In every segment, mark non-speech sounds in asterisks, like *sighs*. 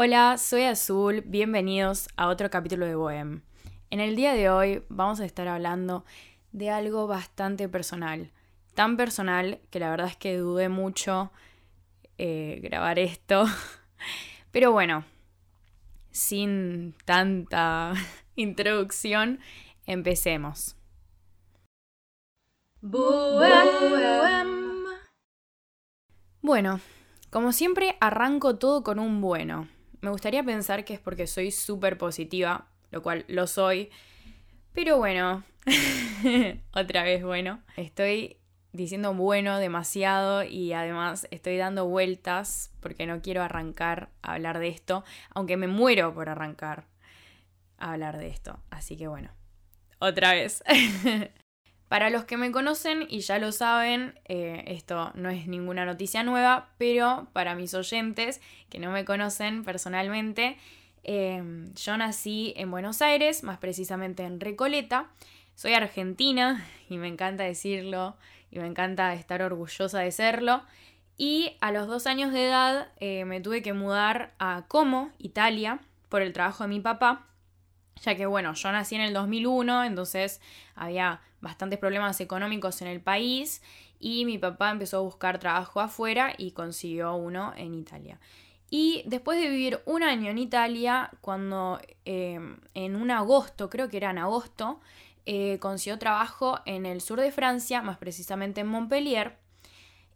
Hola, soy Azul, bienvenidos a otro capítulo de Bohem. En el día de hoy vamos a estar hablando de algo bastante personal, tan personal que la verdad es que dudé mucho eh, grabar esto, *laughs* pero bueno, sin tanta *laughs* introducción, empecemos. Bueno, como siempre arranco todo con un bueno. Me gustaría pensar que es porque soy súper positiva, lo cual lo soy. Pero bueno, *laughs* otra vez bueno. Estoy diciendo bueno demasiado y además estoy dando vueltas porque no quiero arrancar a hablar de esto, aunque me muero por arrancar a hablar de esto. Así que bueno, otra vez. *laughs* Para los que me conocen y ya lo saben, eh, esto no es ninguna noticia nueva, pero para mis oyentes que no me conocen personalmente, eh, yo nací en Buenos Aires, más precisamente en Recoleta. Soy argentina y me encanta decirlo y me encanta estar orgullosa de serlo. Y a los dos años de edad eh, me tuve que mudar a Como, Italia, por el trabajo de mi papá, ya que bueno, yo nací en el 2001, entonces había bastantes problemas económicos en el país y mi papá empezó a buscar trabajo afuera y consiguió uno en Italia. Y después de vivir un año en Italia, cuando em, en un agosto, creo que era en agosto, eh, consiguió trabajo en el sur de Francia, más precisamente en Montpellier,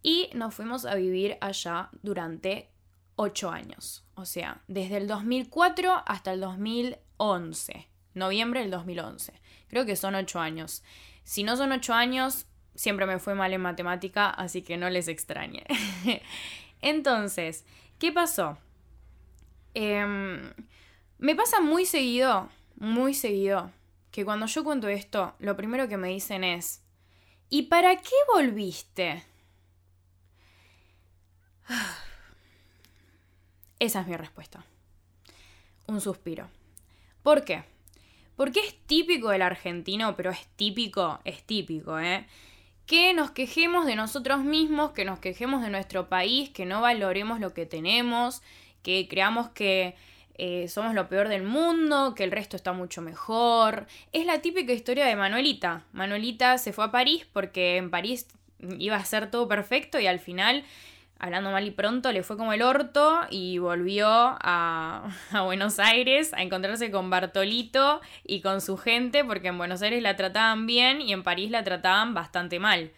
y nos fuimos a vivir allá durante ocho años. O sea, desde el 2004 hasta el 2011, noviembre del 2011. Creo que son ocho años. Si no son ocho años, siempre me fue mal en matemática, así que no les extrañe. *laughs* Entonces, ¿qué pasó? Em, me pasa muy seguido, muy seguido, que cuando yo cuento esto, lo primero que me dicen es, ¿y para qué volviste? *sighs* Esa es mi respuesta. Un suspiro. ¿Por qué? Porque es típico del argentino, pero es típico, es típico, ¿eh? Que nos quejemos de nosotros mismos, que nos quejemos de nuestro país, que no valoremos lo que tenemos, que creamos que eh, somos lo peor del mundo, que el resto está mucho mejor. Es la típica historia de Manuelita. Manuelita se fue a París porque en París iba a ser todo perfecto y al final hablando mal y pronto, le fue como el orto y volvió *laughs* a, Buenos Aires a encontrarse con Bartolito y con su gente, porque en Buenos Aires la trataban bien y en París la trataban bastante mal.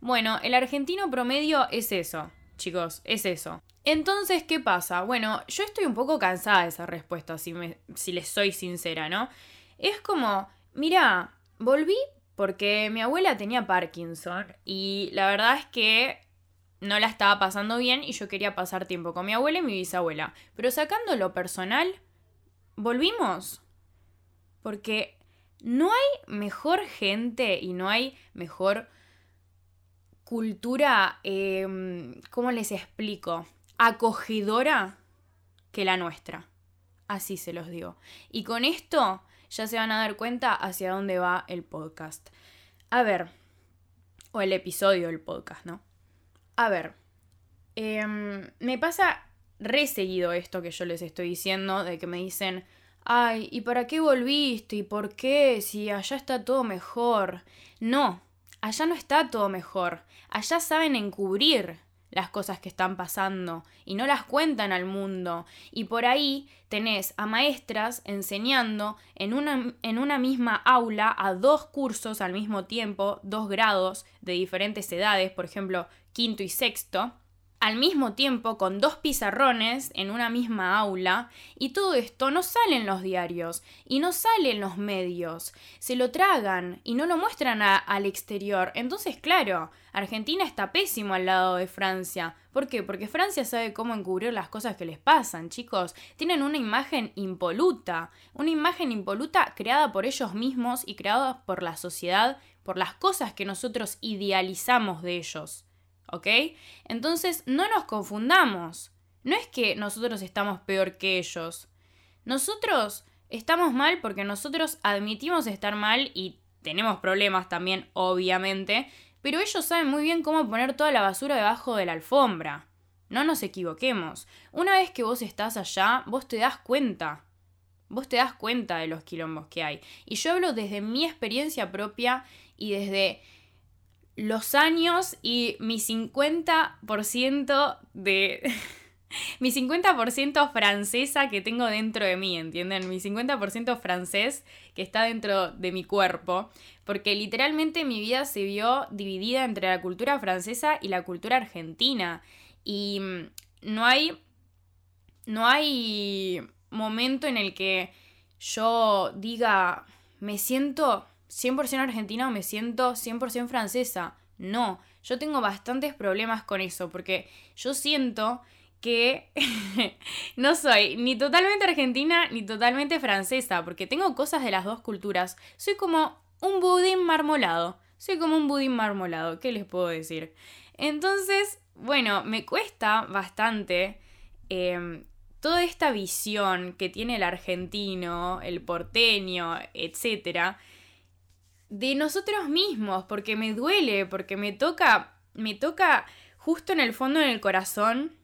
Bueno, el argentino promedio es eso, chicos, es eso. Entonces, ¿qué pasa? Bueno, yo estoy un poco cansada de esa respuesta, si, me, si les soy sincera, ¿no? Es como, mira, volví porque mi abuela tenía Parkinson y la verdad es que no la estaba pasando bien y yo quería pasar tiempo con mi abuela y mi bisabuela. Pero sacando lo personal, volvimos. Porque no hay mejor gente y no hay mejor cultura, em, ¿cómo les explico? Acogedora que la nuestra. Así se los digo. Y con esto ya se van a dar cuenta hacia dónde va el podcast. A ver, o el episodio del podcast, ¿no? A ver, em, me pasa re seguido esto que yo les estoy diciendo, de que me dicen, ay, ¿y para qué volviste? ¿Y por qué? Si allá está todo mejor. No, allá no está todo mejor. Allá saben encubrir las cosas que están pasando y no las cuentan al mundo. Y por ahí tenés a maestras enseñando en una, en una misma aula a dos cursos al mismo tiempo, dos grados de diferentes edades, por ejemplo, quinto y sexto, al mismo tiempo con dos pizarrones en una misma aula y todo esto no sale en los diarios y no sale en los medios, se lo tragan y no lo muestran al exterior. Entonces, claro, Argentina está pésimo al lado de Francia. ¿Por qué? Porque Francia sabe cómo encubrir las cosas que les pasan, chicos. Tienen una imagen impoluta, una imagen impoluta creada por ellos mismos y creada por la sociedad, por las cosas que nosotros idealizamos de ellos. ¿Ok? Entonces, no nos confundamos. No es que nosotros estamos peor que ellos. Nosotros estamos mal porque nosotros admitimos estar mal y tenemos problemas también, obviamente, pero ellos saben muy bien cómo poner toda la basura debajo de la alfombra. No nos equivoquemos. Una vez que vos estás allá, vos te das cuenta. Vos te das cuenta de los quilombos que hay. Y yo hablo desde mi experiencia propia y desde los años y mi 50% de... *laughs* mi 50% francesa que tengo dentro de mí, ¿entienden? Mi 50% francés que está dentro de mi cuerpo, porque literalmente mi vida se vio dividida entre la cultura francesa y la cultura argentina. Y mm, no hay... No hay momento en el que yo diga, me siento 100% argentina o me siento 100% francesa. No, yo tengo bastantes problemas con eso, porque yo siento que *laughs* no soy ni totalmente argentina ni totalmente francesa, porque tengo cosas de las dos culturas. Soy como un budín marmolado. Soy como un budín marmolado, ¿qué les puedo decir? Entonces, bueno, me cuesta bastante em, toda esta visión que tiene el argentino, el porteño, etcétera, de nosotros mismos, porque me duele, porque me toca, me toca justo en el fondo, en el corazón,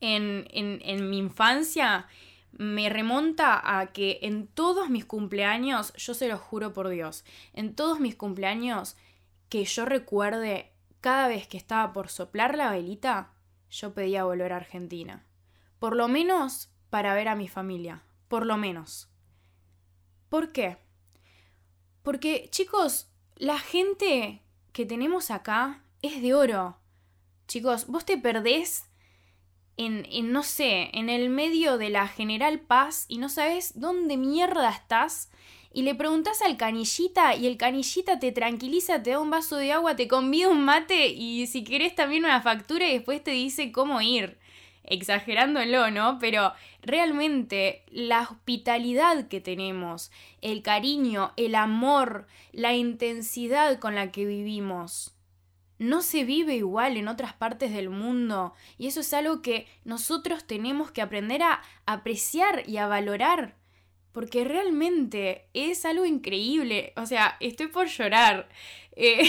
en, en, mi infancia me remonta a que en todos mis cumpleaños, yo se lo juro por Dios, en todos mis cumpleaños que yo recuerde, cada vez que estaba por soplar la velita, yo pedía volver a Argentina. Por lo menos para ver a mi familia, por lo menos. ¿Por qué? Porque, chicos, la gente que tenemos acá es de oro. Chicos, vos te perdés en, no sé, en el medio de la General Paz y no sabes dónde mierda estás y le preguntas al canillita y el canillita te tranquiliza, te da un vaso de agua, te convida un mate y si querés también una factura y después te dice cómo ir. Exagerándolo, ¿no? Pero realmente la hospitalidad que tenemos, el cariño, el amor, la intensidad con la que vivimos no se vive igual en otras partes del mundo y eso es algo que nosotros tenemos que aprender a apreciar y a valorar porque realmente es algo increíble, o sea, estoy por llorar. Eh,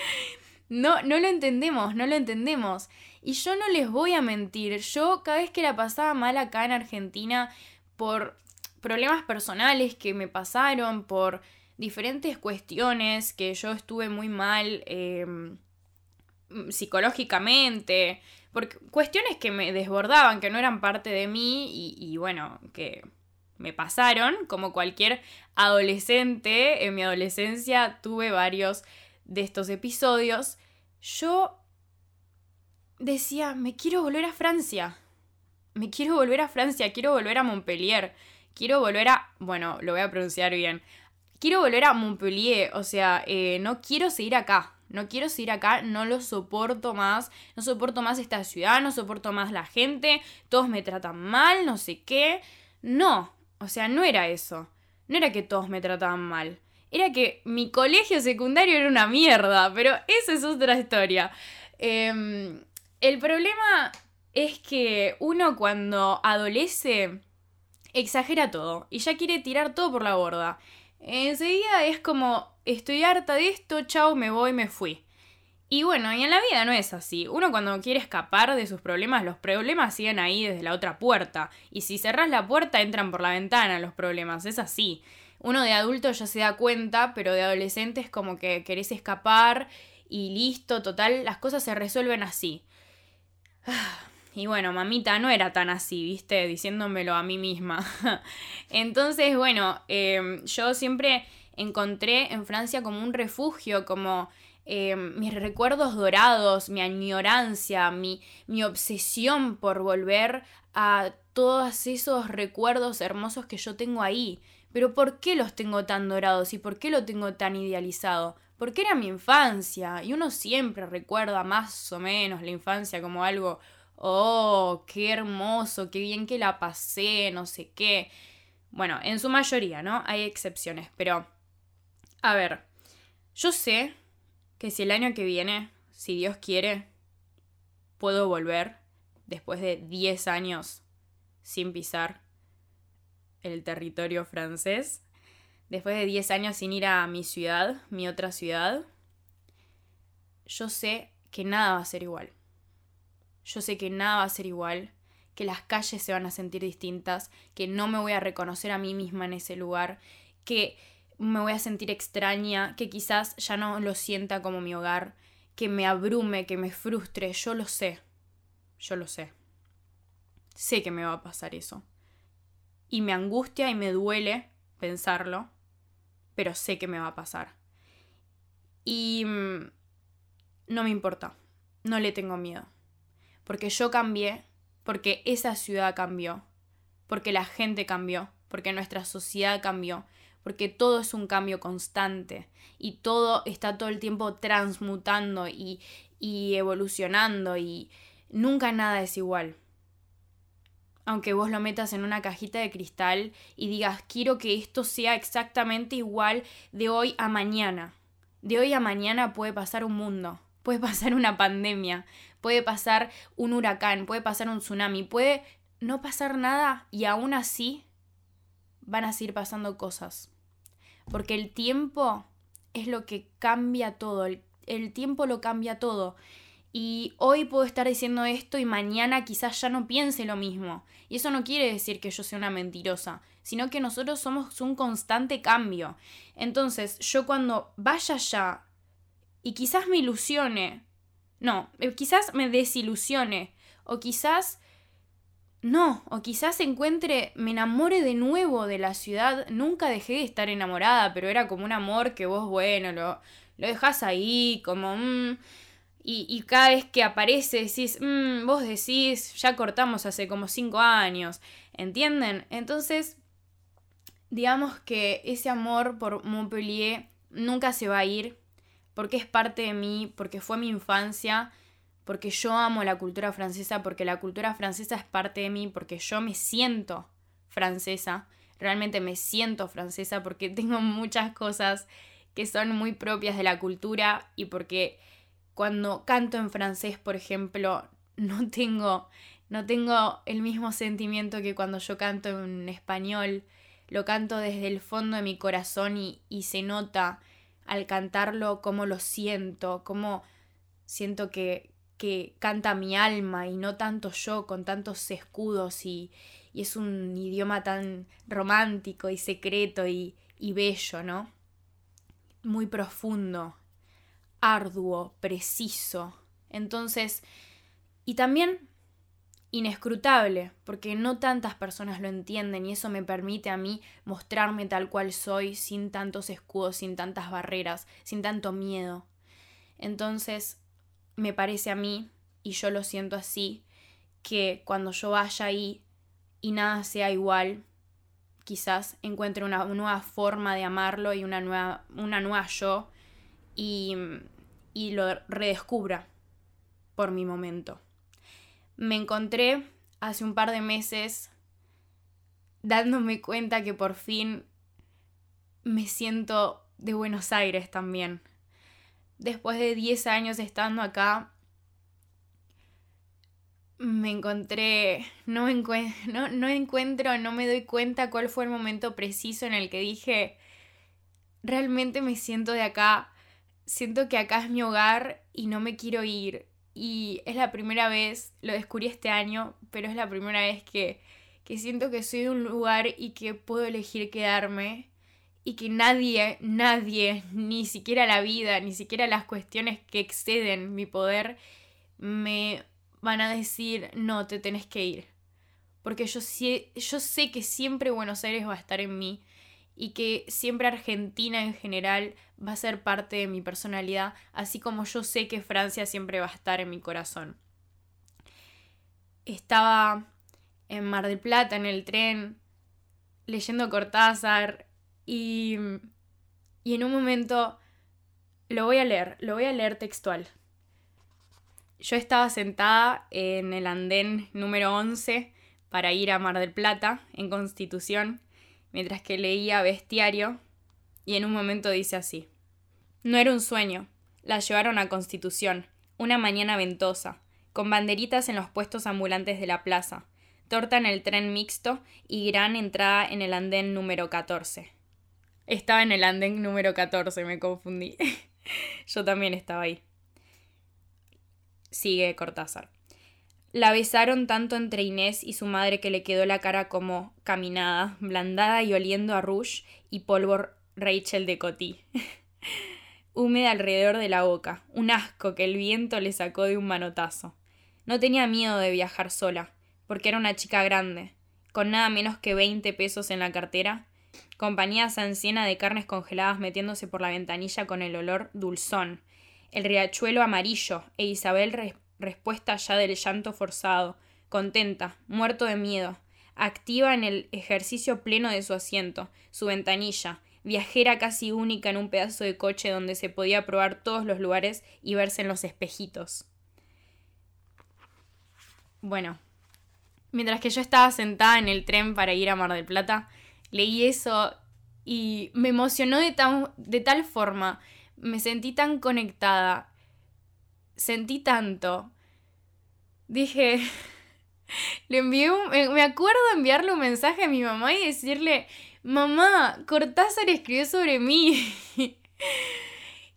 *laughs* no, no lo entendemos, no lo entendemos. Y yo no les voy a mentir, yo cada vez que la pasaba mal acá en Argentina por problemas personales que me pasaron, por diferentes cuestiones que yo estuve muy mal, em, psicológicamente, por cuestiones que me desbordaban, que no eran parte de mí y, bueno, que me pasaron, como cualquier adolescente, en mi adolescencia tuve varios de estos episodios, yo decía, me quiero volver a Francia, me quiero volver a Francia, quiero volver a Montpellier, quiero volver a, bueno, lo voy a pronunciar bien, quiero volver a Montpellier, o sea, eh, no quiero seguir acá, no quiero seguir acá, no lo soporto más, no soporto más esta ciudad, no soporto más la gente, todos me tratan mal, no sé qué. No, o sea, no era eso. No era que todos me trataban mal. Era que mi colegio secundario era una mierda, pero esa es otra historia. Em, el problema es que uno cuando adolece exagera todo y ya quiere tirar todo por la borda. Enseguida es como, estoy harta de esto, chao, me voy, me fui. Y bueno, y en la vida no es así. Uno cuando quiere escapar de sus problemas, los problemas siguen ahí desde la otra puerta. Y si cerrás la puerta, entran por la ventana los problemas. Es así. Uno de adulto ya se da cuenta, pero de adolescente es como que querés escapar y listo, total, las cosas se resuelven así. Y bueno, mamita no era tan así, viste, diciéndomelo a mí misma. *laughs* Entonces, bueno, em, yo siempre encontré en Francia como un refugio, como em, mis recuerdos dorados, mi añorancia, mi, mi obsesión por volver a todos esos recuerdos hermosos que yo tengo ahí. Pero ¿por qué los tengo tan dorados y por qué lo tengo tan idealizado? Porque era mi infancia y uno siempre recuerda más o menos la infancia como algo oh, qué hermoso, qué bien que la pasé, no sé qué. Bueno, en su mayoría, ¿no? Hay excepciones, pero... A ver, yo sé que si el año que viene, si Dios quiere, puedo volver después de 10 años sin pisar el territorio francés, después de 10 años sin ir a mi ciudad, mi otra ciudad, yo sé que nada va a ser igual yo sé que nada va a ser igual, que las calles se van a sentir distintas, que no me voy a reconocer a mí misma en ese lugar, que me voy a sentir extraña, que quizás ya no lo sienta como mi hogar, que me abrume, que me frustre, yo lo sé, yo lo sé. Sé que me va a pasar eso. Y me angustia y me duele pensarlo, pero sé que me va a pasar. Y mm, no me importa, no le tengo miedo, porque yo cambié porque esa ciudad cambió, porque la gente cambió, porque nuestra sociedad cambió, porque todo es un cambio constante y todo está todo el tiempo transmutando y, y evolucionando y nunca nada es igual. Aunque vos lo metas en una cajita de cristal y digas, quiero que esto sea exactamente igual de hoy a mañana. De hoy a mañana puede pasar un mundo, puede pasar una pandemia, puede pasar un huracán, puede pasar un tsunami, puede no pasar nada y aún así van a seguir pasando cosas. Porque el tiempo es lo que cambia todo, el, tiempo lo cambia todo. Y hoy puedo estar diciendo esto y mañana quizás ya no piense lo mismo. Y eso no quiere decir que yo sea una mentirosa, sino que nosotros somos un constante cambio. Entonces, yo cuando vaya allá y quizás me ilusione no, eh, quizás me desilusione. O quizás... No, o quizás encuentre, me enamore de nuevo de la ciudad. Nunca dejé de estar enamorada, pero era como un amor que vos, bueno, lo, lo dejás ahí, como... Mm, y, cada vez que aparece decís, mm, vos decís, ya cortamos hace como cinco años, ¿entienden? Entonces, digamos que ese amor por Montpellier nunca se va a ir, porque es parte de mí, porque fue mi infancia, porque yo amo la cultura francesa, porque la cultura francesa es parte de mí, porque yo me siento francesa, realmente me siento francesa porque *laughs* tengo muchas cosas que son muy propias de la cultura y porque cuando canto en francés, por ejemplo, no tengo no tengo el mismo sentimiento que cuando yo canto en español. Lo canto desde el fondo de mi corazón y, y se nota al cantarlo cómo lo siento, cómo siento que, que canta mi alma y no tanto yo con tantos escudos y, y es un idioma tan romántico y secreto y, y bello, ¿no? Muy profundo, arduo, preciso. Entonces, y también inescrutable, porque no tantas personas lo entienden y eso me permite a mí mostrarme tal cual soy, sin tantos escudos, sin tantas barreras, sin tanto miedo. Entonces, me parece a mí, y yo lo siento así, que cuando yo vaya ahí y nada sea igual, quizás encuentre una nueva forma de amarlo y una nueva, una nueva yo y, y lo redescubra por mi momento me encontré hace un par de meses dándome cuenta que por fin me siento de Buenos Aires también. Después de 10 años estando acá, me encontré, no, no, no encuentro, no me doy cuenta cuál fue el momento preciso en el que dije, realmente me siento de acá, siento que acá es mi hogar y no me quiero ir y es la primera vez, lo descubrí este año, pero es la primera vez que, que siento que soy de un lugar y que puedo elegir quedarme y que nadie, nadie, ni siquiera la vida, ni siquiera las cuestiones que exceden mi poder, me van a decir, no, te tenés que ir. Porque yo, yo sé que siempre Buenos Aires va a estar en mí y que siempre Argentina en general va a ser parte de mi personalidad, así como yo sé que Francia siempre va a estar en mi corazón. Estaba en Mar del Plata, en el tren, leyendo Cortázar y, y en un momento lo voy a leer, lo voy a leer textual. Yo estaba sentada en el andén número 11 para ir a Mar del Plata, en Constitución, mientras que leía Bestiario, y en un momento dice así. No era un sueño. La llevaron a Constitución, una mañana ventosa, con banderitas en los puestos ambulantes de la plaza, torta en el tren mixto y gran entrada en el andén número 14. Estaba en el andén número 14, me confundí. *laughs* Yo también estaba ahí. Sigue Cortázar. La besaron tanto entre Inés y su madre que le quedó la cara como caminada, blandada y oliendo a rouge y polvo Rachel de Coty. *laughs* Húmeda alrededor de la boca, un asco que el viento le sacó de un manotazo. No tenía miedo de viajar sola, porque era una chica grande, con nada menos que veinte pesos en la cartera, compañía sanciena de carnes congeladas metiéndose por la ventanilla con el olor dulzón, el riachuelo amarillo e Isabel respuesta ya del llanto forzado, contenta, muerto de miedo, activa en el ejercicio pleno de su asiento, su ventanilla, viajera casi única en un pedazo de coche donde se podía probar todos los lugares y verse en los espejitos. Bueno, mientras que yo estaba sentada en el tren para ir a Mar del Plata, leí eso y me emocionó de, de tal forma, me sentí tan conectada, sentí tanto. Dije, *laughs* le envié un, me acuerdo enviarle un mensaje a mi mamá y decirle, mamá, Cortázar escribió sobre mí. *laughs*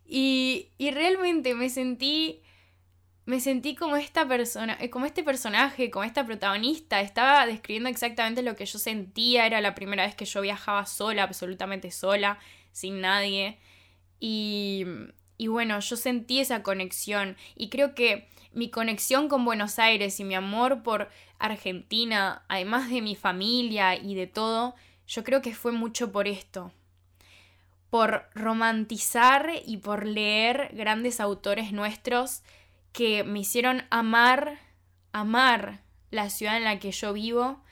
y, y realmente me sentí me sentí como esta persona, eh, como este personaje, como esta protagonista. Estaba describiendo exactamente lo que yo sentía. Era la primera vez que yo viajaba sola, absolutamente sola, sin nadie. Y, y bueno, yo sentí esa conexión. Y creo que mi conexión con Buenos Aires y mi amor por Argentina, además de mi familia y de todo, yo creo que fue mucho por esto. Por romantizar y por leer grandes autores nuestros que me hicieron amar, amar la ciudad en la que yo vivo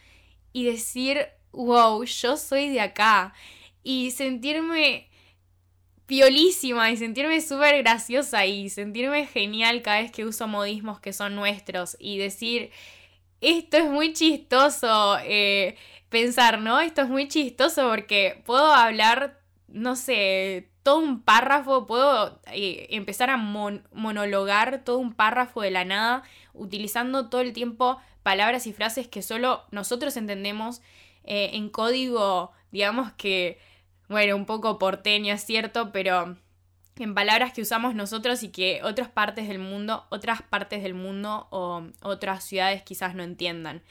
y decir, wow, yo soy de acá. Y sentirme piolísima y sentirme súper graciosa y sentirme genial cada vez que uso modismos que son nuestros y decir, esto es muy chistoso, eh, pensar, ¿no? Esto es muy chistoso porque puedo hablar, no sé, todo un párrafo, puedo eh, empezar a monologar todo un párrafo de la nada, utilizando todo el tiempo palabras y frases que solo nosotros entendemos eh, en código, digamos que, bueno, un poco porteño, es cierto, pero en palabras que usamos nosotros y que otras partes del mundo, otras partes del mundo o otras ciudades quizás no entiendan.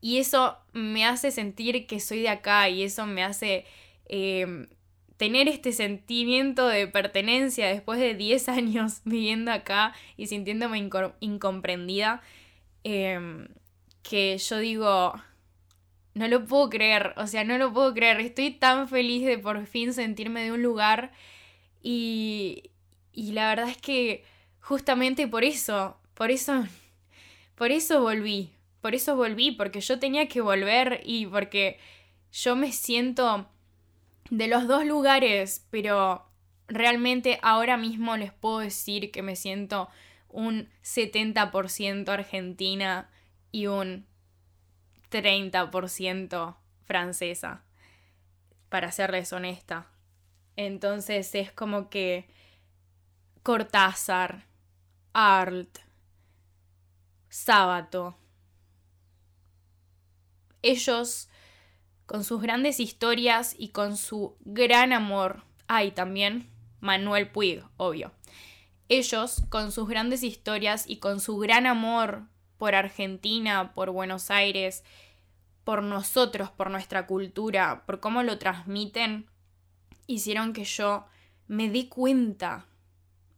Y eso me hace sentir que soy de acá y eso me hace eh, tener este sentimiento de pertenencia después de 10 *laughs* años viviendo acá y sintiéndome incomprendida, em, que yo digo, no lo puedo creer, o sea, no lo puedo creer, estoy tan feliz de por fin sentirme de un lugar y, y la verdad es que justamente por eso, por eso, por eso volví, por eso volví, porque yo tenía que volver y porque yo me siento de los dos lugares, pero realmente ahora mismo les puedo decir que me siento un 70% argentina y un 30% francesa, para serles honesta. Entonces es como que Cortázar, Art, Sábato, ellos con sus grandes historias y con su gran amor. Hay también Manuel Puig, obvio. Ellos, con sus grandes historias y con su gran amor por Argentina, por Buenos Aires, por nosotros, por nuestra cultura, por cómo lo transmiten, hicieron que yo me di cuenta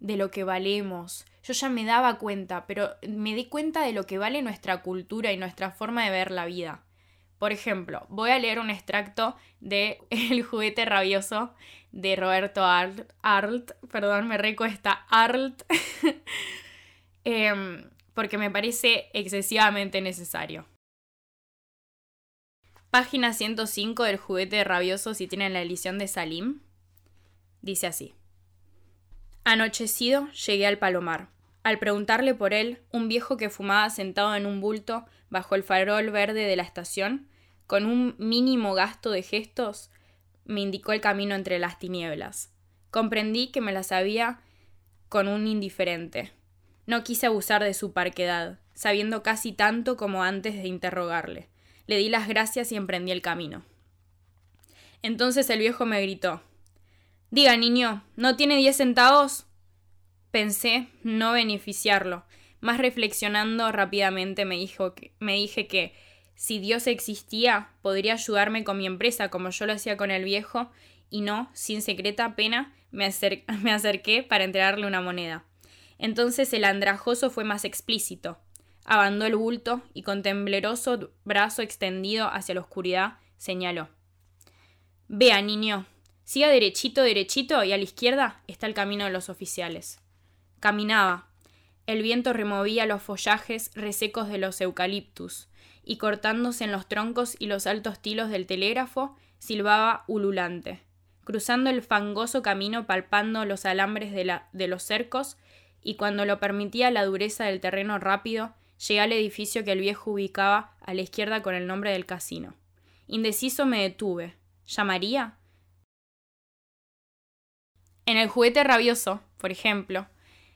de lo que valemos. Yo ya me daba cuenta, pero me di cuenta de lo que vale nuestra cultura y nuestra forma de ver la vida. Por ejemplo, voy a leer un extracto de *laughs* El juguete rabioso de Roberto Arlt. perdón, me recuesta Arlt. *laughs* Em, porque me parece excesivamente necesario. Página 105 del juguete rabioso si tienen la edición de Salim. Dice así. Anochecido llegué al palomar. Al preguntarle por él, un viejo que fumaba sentado en un bulto bajo el farol verde de la estación con un mínimo gasto de gestos, me indicó el camino entre las tinieblas. Comprendí que me las había con un indiferente. No quise abusar de su parquedad, sabiendo casi tanto como antes de interrogarle. Le di las gracias y emprendí el camino. Entonces el viejo me gritó Diga, niño, ¿no tiene diez centavos? Pensé no beneficiarlo, más reflexionando rápidamente me, dije que si Dios existía, podría ayudarme con mi empresa como yo lo hacía con el viejo, y no, sin secreta pena, me *laughs* acerqué para entregarle una moneda. Entonces el andrajoso fue más explícito. Abandó el bulto y con tembloroso brazo extendido hacia la oscuridad señaló. Vea, niño, siga derechito, derechito y a la izquierda está el camino de los oficiales. Caminaba. El viento removía los follajes resecos de los eucaliptus y cortándose en los troncos y los altos tilos del telégrafo, silbaba ululante. Cruzando el fangoso camino palpando los alambres de, la, de los cercos, y cuando lo permitía la dureza del terreno rápido, llegué al edificio que el viejo ubicaba a la izquierda con el nombre del casino. Indeciso me detuve. ¿Llamaría? En el juguete rabioso, por ejemplo,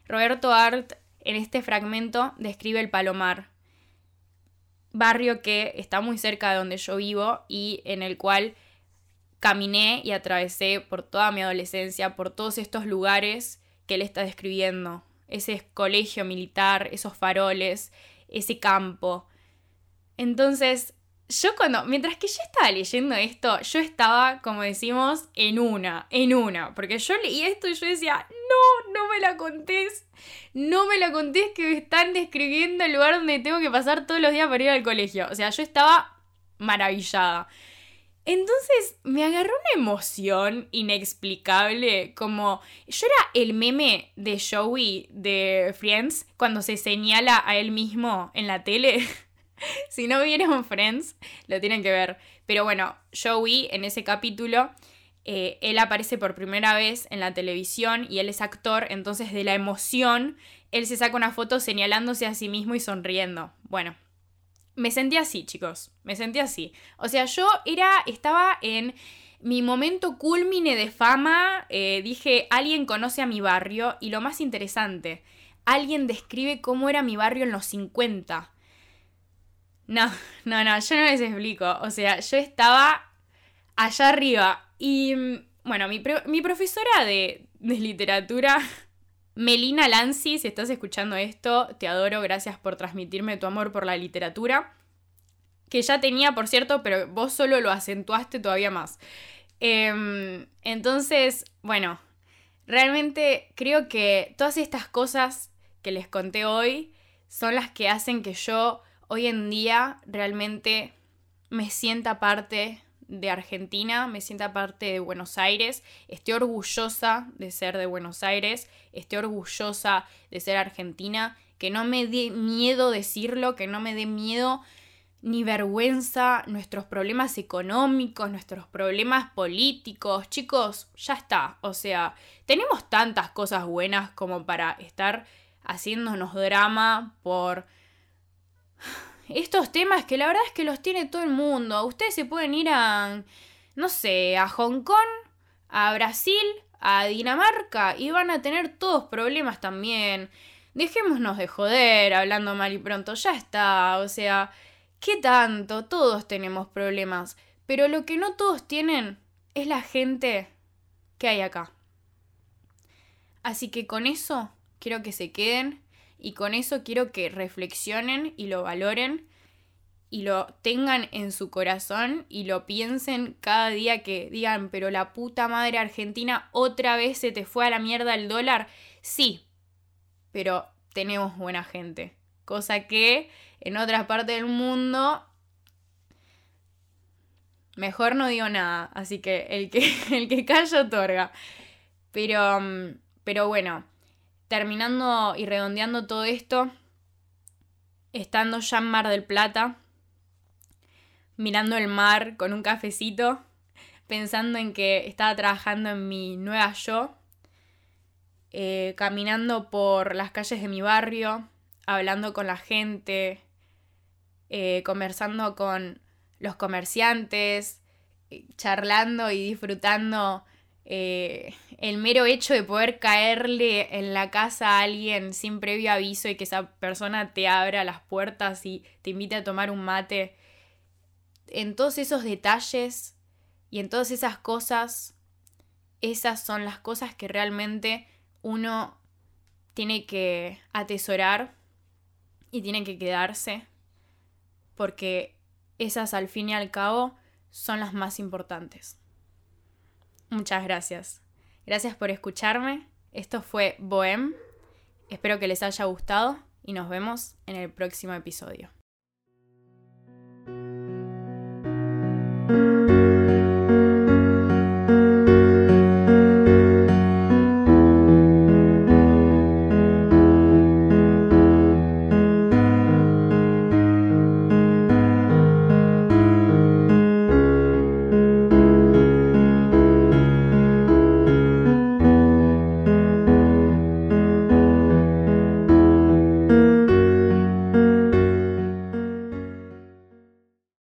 Roberto Art en este fragmento describe el Palomar, barrio que está muy cerca de donde yo vivo y en el cual caminé y atravesé por toda mi adolescencia, por todos estos lugares que él está describiendo. Ese colegio militar, esos faroles, ese campo. Entonces, yo cuando, mientras que yo estaba leyendo esto, yo estaba, como decimos, en una, en una, porque yo leí esto y yo decía, no, no me la contés, no me la contés que me están describiendo el lugar donde tengo que pasar todos los días para ir al colegio. O sea, yo estaba maravillada. Entonces me agarró una emoción inexplicable, como yo era el meme de Joey de Friends cuando se señala a él mismo en la tele. *laughs* si no vieron Friends, lo tienen que ver. Pero bueno, Joey en ese capítulo, eh, él aparece por primera vez en la televisión y él es actor, entonces de la emoción, él se saca una foto señalándose a sí mismo y sonriendo. Bueno, me sentí así, chicos. Me sentí así. O sea, yo era, estaba en mi momento culmine de fama. Eh, dije, alguien conoce a mi barrio. Y lo más interesante, alguien describe cómo era mi barrio en los 50. No, no, no, yo no les explico. O sea, yo estaba allá arriba. Y mm, bueno, mi, mi profesora de, de literatura Melina Lanzi, si estás escuchando esto, te adoro, gracias por transmitirme tu amor por la literatura, que ya tenía, por cierto, pero vos solo lo acentuaste todavía más. Em, entonces, bueno, realmente creo que todas estas cosas que les conté hoy son las que hacen que yo hoy en día realmente me sienta parte de Argentina, me sienta parte de Buenos Aires, estoy orgullosa de ser de Buenos Aires, estoy orgullosa de ser argentina, que no me dé miedo decirlo, que no me dé miedo ni vergüenza nuestros problemas económicos, nuestros problemas políticos. Chicos, ya está. O sea, tenemos tantas cosas buenas como para estar haciéndonos drama por estos temas que la verdad es que los tiene todo el mundo. Ustedes se pueden ir a, no sé, a Hong Kong, a Brasil, a Dinamarca y van a tener todos problemas también. Dejémonos de joder hablando mal y pronto, ya está. O sea, ¿qué tanto? Todos tenemos problemas. Pero lo que no todos tienen es la gente que hay acá. Así que con eso quiero que se queden y con eso quiero que reflexionen y lo valoren y lo tengan en su corazón y lo piensen cada día que digan, pero la puta madre argentina otra vez se te fue a la mierda el dólar. Sí, pero tenemos buena gente. Cosa que en otras partes del mundo mejor no digo nada. Así que el que, *laughs* el que calla otorga. Pero, mm, pero bueno, terminando y redondeando todo esto, estando ya en Mar del Plata, mirando el mar con un cafecito, pensando en que estaba trabajando en mi nueva yo, eh, caminando por las calles de mi barrio, hablando con la gente, eh, conversando con los comerciantes, eh, charlando y disfrutando el mero hecho de poder caerle en la casa a alguien sin previo aviso y que esa persona te abra las puertas y te invite a tomar un mate, en todos esos detalles y en todas esas cosas, esas son las cosas que realmente uno tiene que atesorar y tienen que quedarse porque esas al fin y al cabo son las más importantes. Muchas gracias. Gracias por escucharme. Esto fue Bohem. Espero que les haya gustado y nos vemos en el próximo episodio.